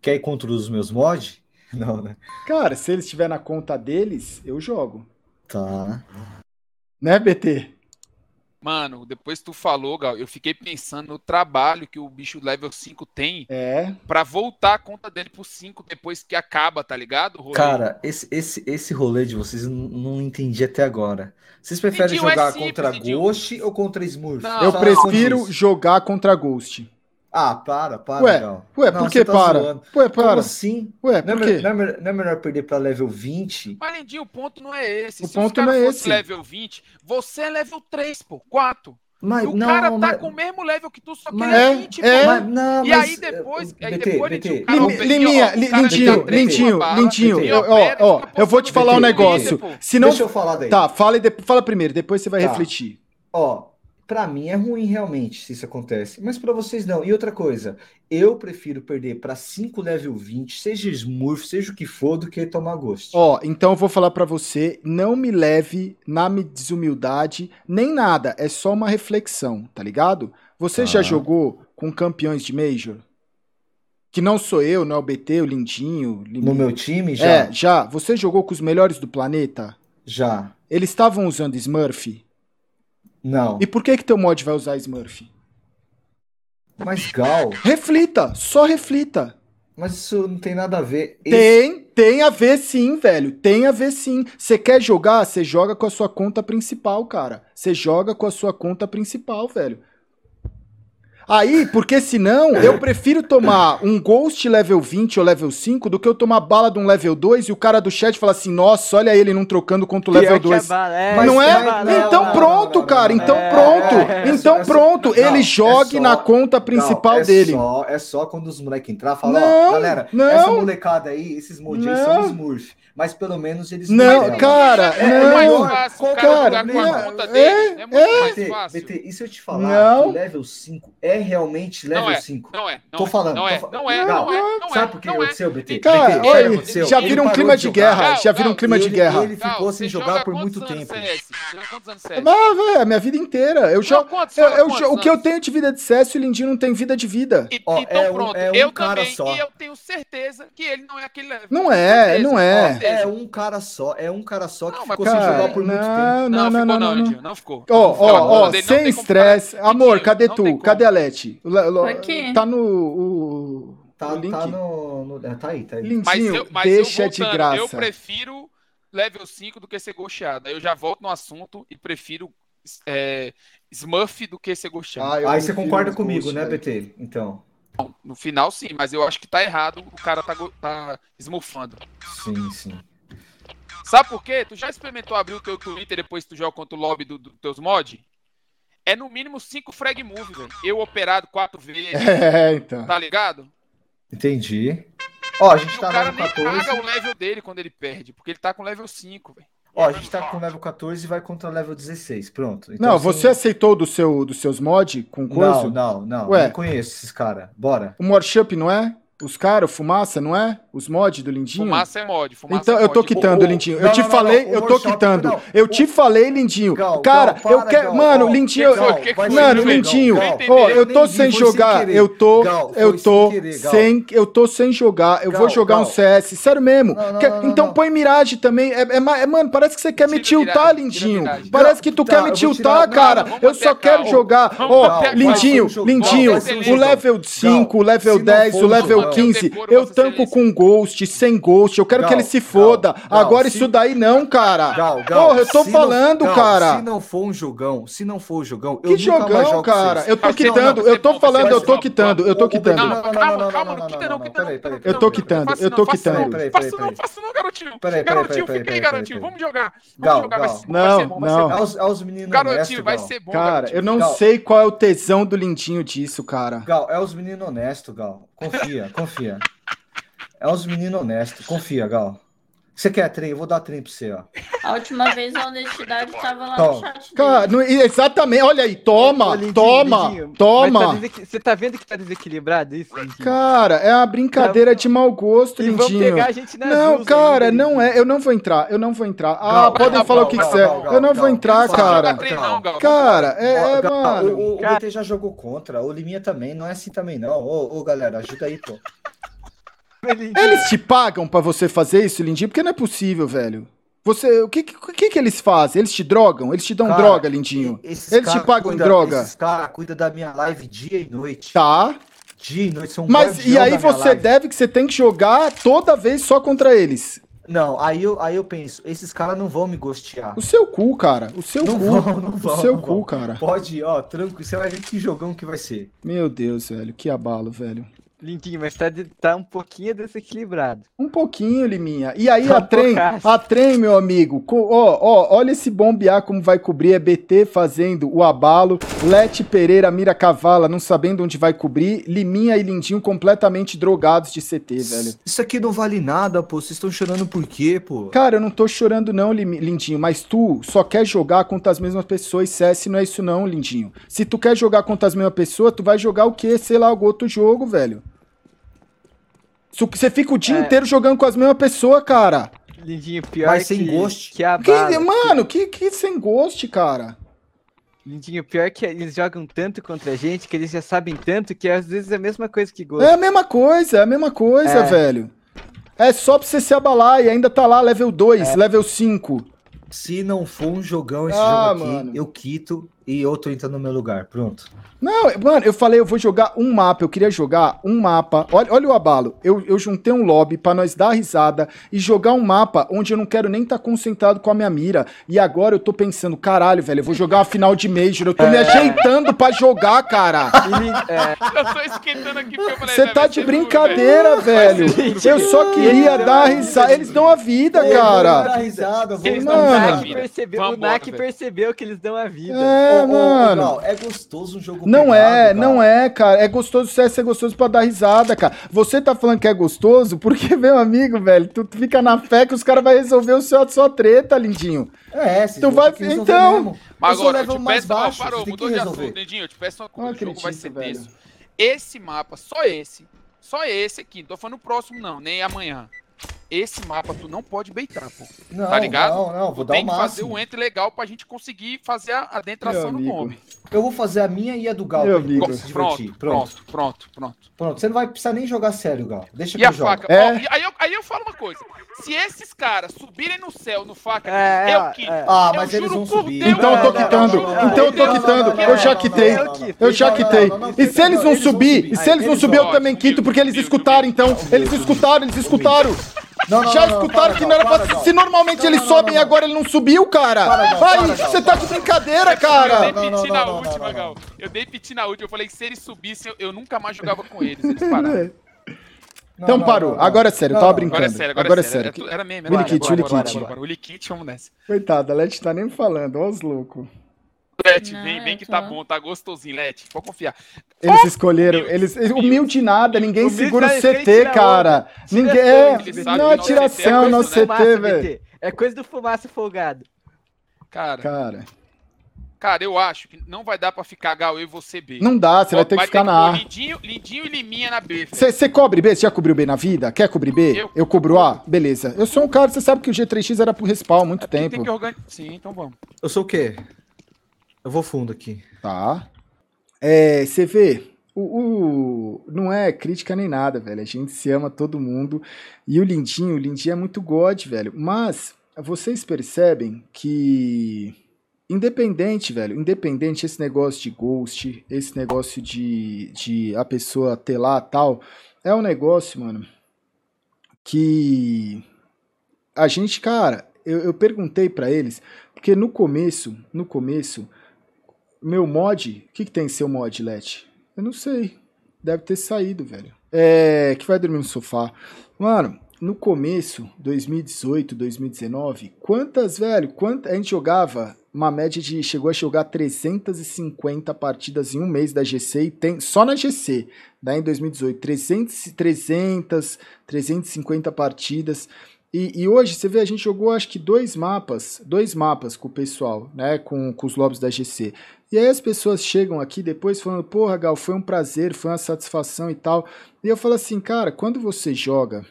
Quer ir contra os meus mods? Não, né? Cara, se ele estiver na conta deles, eu jogo. Tá. Né, BT? Mano, depois que tu falou, Gal, eu fiquei pensando no trabalho que o bicho level 5 tem É. pra voltar a conta dele pro 5 depois que acaba, tá ligado? Cara, esse, esse, esse rolê de vocês eu não, não entendi até agora. Vocês preferem é jogar simples, contra Lindinho. Ghost ou contra Smurf? Não, Eu prefiro isso. jogar contra Ghost. Ah, para, para, Ué, Gal. Ué, Não, por que tá para? zoando. Ué, Como para. assim? Ué, Não é, por me- quê? não é me- não é melhor perder pra level 20? Mas, Lindinho, o ponto não é esse. O Se ponto não é esse. level 20, você é level 3, pô, 4. Mas E o não, cara tá mas, com o mesmo level que tu, só que Mas- ele é É, 20, é. pô. mas- não, E mas, aí depois, eh, aí BT, depois BT, cara Lim- Liminha, ó, Lindinho, Lindinho, Lindinho, ó, ó, eu vou te falar um negócio. Se não. Deixa eu falar daí. Tá, fala, e de- fala primeiro, depois você vai Tá. refletir. Ó, pra mim é ruim realmente se isso acontece, mas pra vocês não. E outra coisa, eu prefiro perder pra 5 level 20, seja Smurf, seja o que for, do que tomar Ghost. Ó, então eu vou falar pra você, não me leve na me- desumildade, nem nada, é só uma reflexão, tá ligado? Você já Tá. jogou com campeões de Major? Que não sou eu, não é o BT, o Lindinho. No meu time, já? É, já. Você jogou com os melhores do planeta? Já. Eles estavam usando Smurf? Não. E por que que teu mod vai usar Smurf? Mas Gal, Reflita, só reflita. mas isso não tem nada a ver. Esse- Tem, tem a ver sim, velho. Tem a ver sim. Você quer jogar? Você joga com a sua conta principal, cara. Você joga com a sua conta principal, velho. Aí, porque senão, eu prefiro tomar um Ghost level 20 ou level 5 do que eu tomar bala de um level 2 e o cara do chat falar assim, nossa, olha ele não trocando contra o level Pior que 2. é bala- é, Mas não é? então cara. não, então não. pronto. É, é então é pronto. não, ele é jogue só- na conta principal Não, é dele. Só, é só quando os moleques entrar falar, Não, ó, galera, não. essa molecada aí, esses modinhos Não. são Smurf. Mas pelo menos eles Não, revelam. cara, é não. fácil o cara Cara, não, é, dele. É, muito é. mais BT, fácil. BT, e se eu te falar Não. que o level 5 é realmente level Não é, 5? não é. Não Tô é, falando, Não tô é, não é, não é, não é. Sabe por que não é. aconteceu, BT? Cara, já vira um clima de guerra. Já vira um clima de ele- guerra. ele ficou sem jogar joga por muito tempo. Mas, velho, a minha vida inteira. Eu jogo. quantos- Eu, eu, quantos o que eu tenho de vida de CS, o Lindinho não tem vida de vida. E- Ó, então é um- pronto, é um eu cara também, só. e eu tenho certeza que ele não é aquele level. Não é, Certeza, não é. É um cara só, é um cara só que Não, ficou sem Cara, jogar por muito tempo. não, Não, não, não, ficou não, não, não. Lindinho, não ficou. Ó, Não ó, ó, não sem estresse. Amor, cadê não tu? Cadê a Leti? Aqui. Tá no. Tá, tá no, no- é, Tá aí, tá aí. Mas Lindinho, eu, mas deixa eu de graça. eu prefiro level 5 do que ser ghosteado. Aí eu já volto no assunto e prefiro é, Smurf do que ser ghosteado. Ah, Aí você concorda comigo, Ghost, né. BT? Então. No final, sim, mas eu acho que tá errado. O cara tá, tá smurfando. Sim, sim. Sabe por quê? Tu já experimentou abrir o teu Twitter depois que tu joga contra o lobby dos do, teus mods? É no mínimo 5 frag move, velho. Eu operado quatro vezes, É, então. tá ligado? Entendi. Ó, a gente E o tá cara no nem 14. paga o level dele quando ele perde, porque ele tá com level 5, velho. Ó, a gente tá com level 14 e vai contra level 16. Pronto. Então, Não, assim, você aceitou do seu, dos seus mods com coisa? Não, não, não. Ué. Não conheço esses caras. Bora. O Morshup não é? Os caras, Fumaça, não é? Os mods do Lindinho? Fumaça é mod, fumaça Então, é eu tô mod. quitando, O- Lindinho. não, eu te não, não, falei, não, eu tô quitando. não, eu o- te falei, Lindinho. Gal, Cara, Gal, eu quero. Mano, Gal, Lindinho. Mano, Lindinho. Gal? Ó, eu tô sem jogar. Eu tô. Eu tô sem querer, Gal. sem. Eu tô sem jogar. Eu Gal, vou jogar um. CS. Sério mesmo. Não, não, Quer- não, não, então não. põe Mirage também. É, é é, mano, parece que você quer me tiltar, Lindinho. Parece Não, que tu quer me tiltar, cara. Não, Eu só quero jogar. Ó. Lindinho, Lindinho, o level 5, o level se não 10, for o level 15, decoro, eu tanco com Ghost, sem Ghost. Eu quero Gal, que ele se Gal, foda. Gal, Agora se- isso daí não, cara. Gal, Gal, Porra, eu tô se não- falando, Gal, cara. Se não for um jogão, se não for um jogão, Que eu jogão, cara. vocês. Eu tô quitando, não, eu tô falando, eu tô quitando, eu tô quitando. Não, Não, não, calma, não, não, calma, não, não não, quita não, não, não, quita não. Eu tô quitando, eu não, tô quitando. não, peraí, não, faça não, garotinho. Garotinho, fica aí, garotinho. Vamos jogar. Gal, Vamos jogar, vai Gal. ser bom, vai ser bom, vai ser Não, bom. Aos, meninos Garotinho, honestos, vai Gal. ser bom, Cara, eu não Gal. sei qual é o tesão do Lindinho disso, cara. Gal, é os meninos honestos, Gal. Confia, confia. É os meninos honestos. Confia, Gal. Você quer trem? Eu vou dar trem pra você, ó. A última vez a honestidade tava lá Toma. no chat Cara, não- exatamente, olha aí, toma, toma, Lindinho, mas toma. tá Você tá vendo que tá desequilibrado isso, Lindinho? Cara, é uma brincadeira de mau gosto, e vão lindinho. pegar a gente nas Não, cara, não é. Eu não vou entrar, eu não vou entrar. Ah, Gal, podem Gal, falar Gal, o que Gal, quiser. Gal, Eu não Gal, vou entrar, Não cara. Cara, é, é, mano. o, o, o Cara- BT já jogou contra, o Liminha também, não é assim também, não. Ô, ô, galera, ajuda aí, pô. Eles te pagam pra você fazer isso, Lindinho? Porque não é possível, velho. Você, o que, que, que eles fazem? Eles te drogam? Eles te dão Cara, droga, Lindinho? Eles te pagam em cuida- droga? Esses caras cuidam da minha live dia e noite. Tá. Dia e noite, são Mas e aí você live. deve que você tem que jogar toda vez só contra eles. Não, aí eu, aí eu penso, esses caras não vão me gostear. O seu cu, cara. O seu Não cu. vão, não vão. o seu não cu, vão. cara. Pode ir, ó, tranquilo, você vai ver que jogão que vai ser. Meu Deus, velho. Que abalo, velho. Lindinho, mas tá, de- tá um pouquinho desequilibrado. Um pouquinho, Liminha. E aí Tá a trem, a trem, meu amigo. Ó, ó, olha esse bombear como vai cobrir. É BT fazendo o abalo. Lete Pereira mira cavala, não sabendo onde vai cobrir. Liminha e Lindinho completamente drogados de CT, velho. Isso aqui não vale nada, pô. Vocês estão chorando por quê, pô? Cara, eu não tô chorando não, Lindinho, mas tu só quer jogar contra as mesmas pessoas. CS não é isso não, Lindinho. Se tu quer jogar contra as mesmas pessoas, tu vai jogar o quê? Sei lá, algum outro jogo, velho. Você fica o dia É. inteiro jogando com as mesmas pessoas, cara. Lindinho, pior Mas sem que, ghost. que a Que, mano, que, que sem gosto, cara. Lindinho, pior que eles jogam tanto contra a gente que eles já sabem tanto que às vezes é a mesma coisa que ghost. É a mesma coisa, é a mesma coisa, É. velho. É só pra você se abalar e ainda tá lá, level 2, level 5. Se não for um jogão esse Ah, jogo aqui, mano. eu quito e eu tô entrando no meu lugar. Pronto. Não, mano, eu falei, eu vou jogar um mapa, eu queria jogar um mapa. Olha, olha o abalo. Eu, eu juntei um lobby pra nós dar risada e jogar um mapa onde eu não quero nem estar concentrado com a minha mira. E agora eu tô pensando, caralho, velho, eu vou jogar uma final de Major. Eu tô me ajeitando pra jogar, cara. E é, Eu tô esquentando aqui porque eu falei. Você "Vai tá de duro, brincadeira, velho. Eu só queria dar risada. Eles dão a vida, cara. Eles dão a Mano. Vida. percebeu, o velho. percebeu que eles dão a vida. É, mano. é gostoso um jogo Não pegado, é, não é, cara. É gostoso, o CS é gostoso pra dar risada, cara. Você tá falando que é gostoso porque, meu amigo, velho, tu fica na fé que os caras vão resolver o seu, a sua treta, lindinho. É, vocês Tu vai- então. mesmo. Mas agora, eu te mais peço. ó, baixo, parou, vocês têm mudou de assunto, Dedinho. Eu te peço uma Não coisa. O jogo vai ser velho. tenso. Esse mapa, só esse. Só esse aqui. Não tô falando o próximo, não, nem amanhã. Esse mapa tu não pode beitar, pô. Não, Tá ligado? Não, não, vou Tu dar tem o que fazer o enter legal pra gente conseguir fazer a adentração no bombe. Eu vou fazer a minha e a do Gal Meu amigo. Pronto, Pronto, pronto, pronto, pronto. pronto. Você não vai precisar nem jogar sério, Gal. Deixa que E a eu jogo. faca? É. Ó, e aí, eu, aí eu falo uma coisa. Se esses caras subirem no céu no faca, É, eu é, quito. é. Ah, Eu mas eles juro vão por subir. Deus, Então eu tô quitando. não, não, Então eu tô quitando. não, não, Eu já quitei. Eu já quitei. E se eles não, eles subir, e se eles não Eles subir, eu também quito, porque eles escutaram, então. Eles escutaram, eles escutaram. Não, não, Já não, não, escutaram que não era pra. Se normalmente eles sobem e agora ele não subiu, cara. Aí, você tá de brincadeira, Eu cara. dei Não, não, piti na última. Gal. Eu dei piti na última. Eu falei que se eles subissem, eu, eu nunca mais jogava com eles. Eles pararam. Não, Então não, parou. não, não. Agora é sério, eu tava brincando. Agora é sério, agora, Agora é sério. é sério. Era, era meme. Willy era Kit, meme. Willy Kit. bora, bora. Willy Kit, vamos nessa. Coitada, a Leti tá nem falando, ó os loucos. Lete, Não, vem, vem que tá bom, tá gostosinho, Lete. Pode confiar. Eles escolheram, humilde, eles. humilde. Humilde nada, ninguém segura o ele CT, cara. Ninguém. É, não, que é não tiração, CT, velho. É coisa do fumaça folgado. Cara, Cara, cara, eu acho que não vai dar pra ficar Gal eu e você B. não dá, você vai ter que ficar na pôr A. Lindinho, Lindinho e Liminha na B. Você cobre B? Você já cobriu B na vida? Quer cobrir B? Eu- Eu cubro A? Beleza. Eu sou um cara, você sabe que o G3X era pro respawn há muito Tem tempo. que organizar. Sim, então vamos. Eu sou o quê? Eu vou fundo aqui. Tá. É, você vê, o, o- não é crítica nem nada, velho. A gente se ama todo mundo. E o Lindinho, o Lindinho é muito God, velho. Mas vocês percebem que. Independente, velho, independente esse negócio de ghost, esse negócio de, de a pessoa ter lá tal, é um negócio, mano, que a gente, cara, eu, eu perguntei pra eles, porque no começo, no começo, meu mod, o que, que tem seu mod, Let? Eu não sei. Deve ter saído, velho. É, que vai dormir no sofá. Mano, no começo, 2018, 2019, quantas, velho, quant... a gente jogava uma média de, chegou a jogar 350 partidas em um mês da GC e tem, só na GC, daí em 2018, 300, 300, 350 partidas. E, e hoje, você vê, a gente jogou acho que dois mapas, dois mapas com o pessoal, né? Com, com os lobbies da GC. E aí as pessoas chegam aqui depois falando, porra, Gal, foi um prazer, foi uma satisfação e tal. E eu falo assim, cara, quando você joga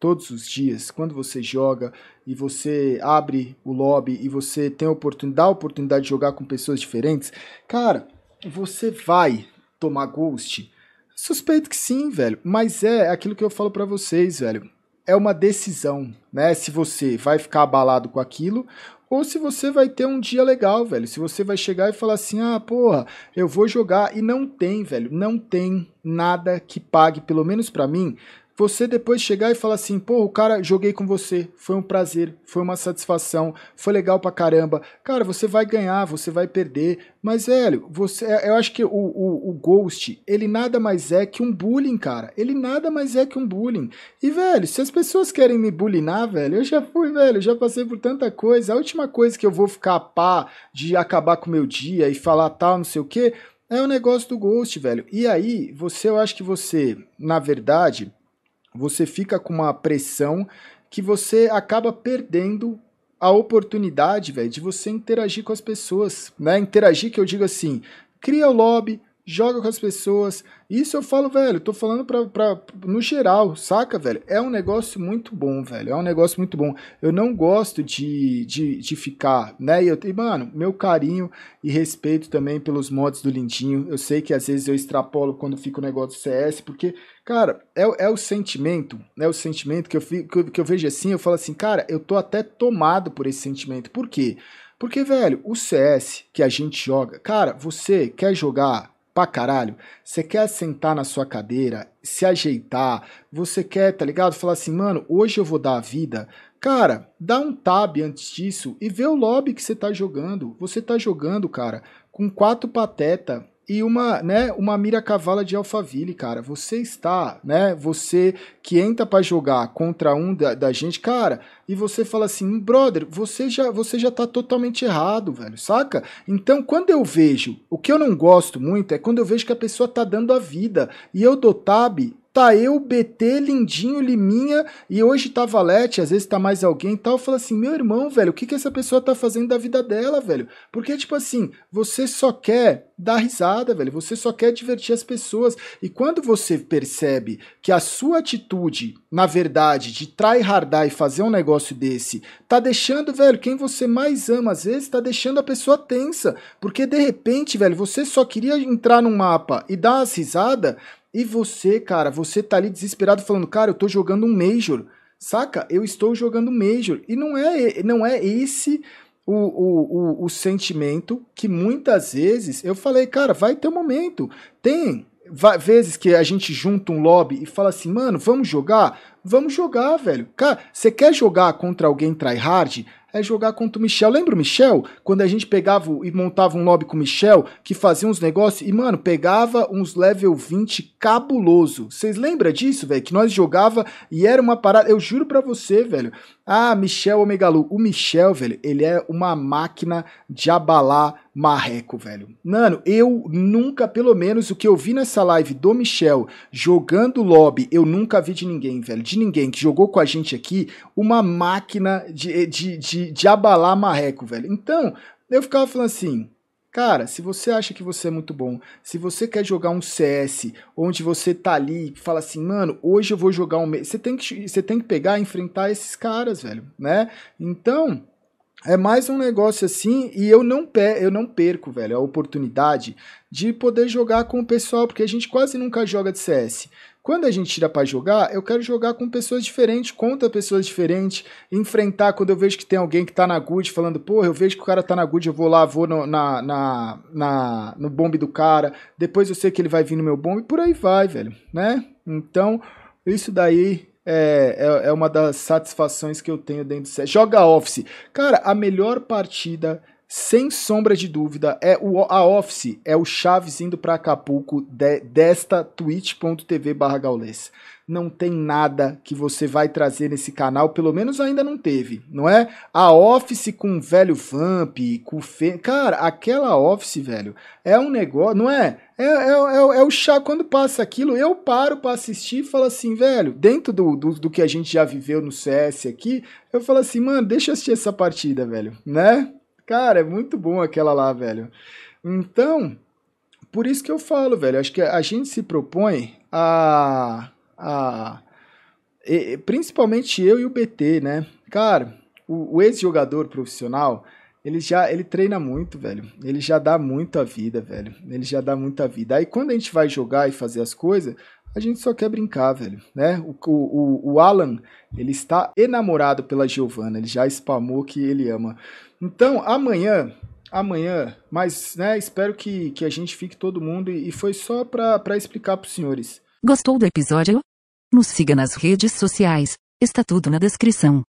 todos os dias, quando você joga e você abre o lobby e você tem a oportunidade, a oportunidade de jogar com pessoas diferentes, cara, você vai tomar ghost? Suspeito que sim, velho, mas é aquilo que eu falo para vocês, velho. É uma decisão, né? Se você vai ficar abalado com aquilo ou se você vai ter um dia legal, velho. Se você vai chegar e falar assim: "Ah, porra, eu vou jogar" e não tem, velho, não tem nada que pague, pelo menos para mim, você depois chegar e falar assim, pô, o cara, joguei com você, foi um prazer, foi uma satisfação, foi legal pra caramba. Cara, você vai ganhar, você vai perder, mas, velho, você, é, eu acho que o, o, o Ghost, ele nada mais é que um bullying, cara. Ele nada mais é que um bullying. E, velho, se as pessoas querem me bullying, velho, eu já fui, velho, já passei por tanta coisa. A última coisa que eu vou ficar pá de acabar com o meu dia e falar tal, não sei o quê, é o negócio do Ghost, velho. E aí, você, eu acho que você, na verdade você fica com uma pressão que você acaba perdendo a oportunidade, velho, de você interagir com as pessoas, né? Interagir que eu digo assim, cria o lobby, joga com as pessoas. Isso eu falo, velho, tô falando pra, pra, no geral, saca, velho? É um negócio muito bom, velho. É um negócio muito bom. Eu não gosto de, de, de ficar, né? E, eu, e, mano, meu carinho e respeito também pelos mods do Lindinho. Eu sei que às vezes eu extrapolo quando fica o negócio do CS, porque, cara, é, é o sentimento, é o sentimento que eu, fico, que eu vejo assim, eu falo assim, cara, eu tô até tomado por esse sentimento. Por quê? Porque, velho, o CS que a gente joga, cara, você quer jogar pra caralho, você quer sentar na sua cadeira, se ajeitar, você quer, tá ligado? Falar assim, mano, hoje eu vou dar a vida. Cara, dá um tab antes disso e vê o lobby que você tá jogando. Você tá jogando, cara, com quatro pateta e uma, né, uma mira cavala de Alphaville, cara. Você está, né, você que entra para jogar contra um da, da, gente, cara, e você fala assim, brother, você já, você já tá totalmente errado, velho, saca? Então, quando eu vejo, o que eu não gosto muito é quando eu vejo que a pessoa tá dando a vida e eu dou tab tá eu, BT, Lindinho, Liminha, e hoje tá Valete, às vezes tá mais alguém e tal, fala assim, meu irmão, velho, o que que essa pessoa tá fazendo da vida dela, velho? Porque, tipo assim, você só quer dar risada, velho, você só quer divertir as pessoas, e quando você percebe que a sua atitude, na verdade, de tryhardar e fazer um negócio desse, tá deixando, velho, quem você mais ama, às vezes, tá deixando a pessoa tensa, porque de repente, velho, você só queria entrar num mapa e dar umas risadas, e você, cara, você tá ali desesperado falando, cara, eu tô jogando um Major. Saca? Eu estou jogando Major. E não é, não é esse o, o, o, o sentimento que muitas vezes eu falei, cara, vai ter um momento. Tem vezes que a gente junta um lobby e fala assim, mano, vamos jogar? Vamos jogar, velho. Cara, você quer jogar contra alguém tryhard? É jogar contra o Michel. Lembra o Michel? Quando a gente pegava e montava um lobby com o Michel, que fazia uns negócios e, mano, pegava uns level 20 cabuloso. Vocês lembram disso, velho? Que nós jogava e era uma parada. Eu juro pra você, velho. Ah, Michel Omegalu. O Michel, velho, ele é uma máquina de abalar marreco, velho. Mano, eu nunca, pelo menos o que eu vi nessa live do Michel jogando lobby, eu nunca vi de ninguém, velho. De ninguém que jogou com a gente aqui, uma máquina de, de, de, de abalar marreco, velho. Então, eu ficava falando assim, Cara, se você acha que você é muito bom, se você quer jogar um CS, onde você tá ali e fala assim, mano, hoje eu vou jogar um. Você tem que, você tem que pegar e enfrentar esses caras, velho, né? Então, é mais um negócio assim, e eu não, pe eu não perco, velho, a oportunidade de poder jogar com o pessoal, porque a gente quase nunca joga de CS. Quando a gente tira para jogar, eu quero jogar com pessoas diferentes, contra pessoas diferentes, enfrentar quando eu vejo que tem alguém que tá na good falando, porra, eu vejo que o cara tá na good, eu vou lá, vou no, na, na, na, no bombe do cara, depois eu sei que ele vai vir no meu bombe, por aí vai, velho, né? Então, isso daí é, é, é uma das satisfações que eu tenho dentro do CS. Joga Office. Cara, a melhor partida sem sombra de dúvida, é o, a Office é o Chaves indo para Acapulco de, desta twitch.tv barra não tem nada que você vai trazer nesse canal, pelo menos ainda não teve, não é? A Office com o velho Vamp, com o Fê... Cara, aquela Office, velho, é um negócio, não é? É, é, é, é o chá, quando passa aquilo, eu paro para assistir e falo assim, velho, dentro do, do, do, que a gente já viveu no CS aqui, eu falo assim, mano, deixa eu assistir essa partida, velho, né? Cara, é muito bom aquela lá, velho. Então, por isso que eu falo, velho, acho que a gente se propõe a a e, principalmente eu e o BT, né? Cara, o, o ex-jogador profissional, ele já ele treina muito, velho. Ele já dá muita vida, velho. Ele já dá muita vida. Aí quando a gente vai jogar e fazer as coisas, a gente só quer brincar, velho, né? O, o, o Alan, ele está enamorado pela Giovanna, ele já spamou que ele ama. Então, amanhã, amanhã, mas, né, espero que, que a gente fique todo mundo e, e foi só para explicar para os senhores. Gostou do episódio? Nos siga nas redes sociais, está tudo na descrição.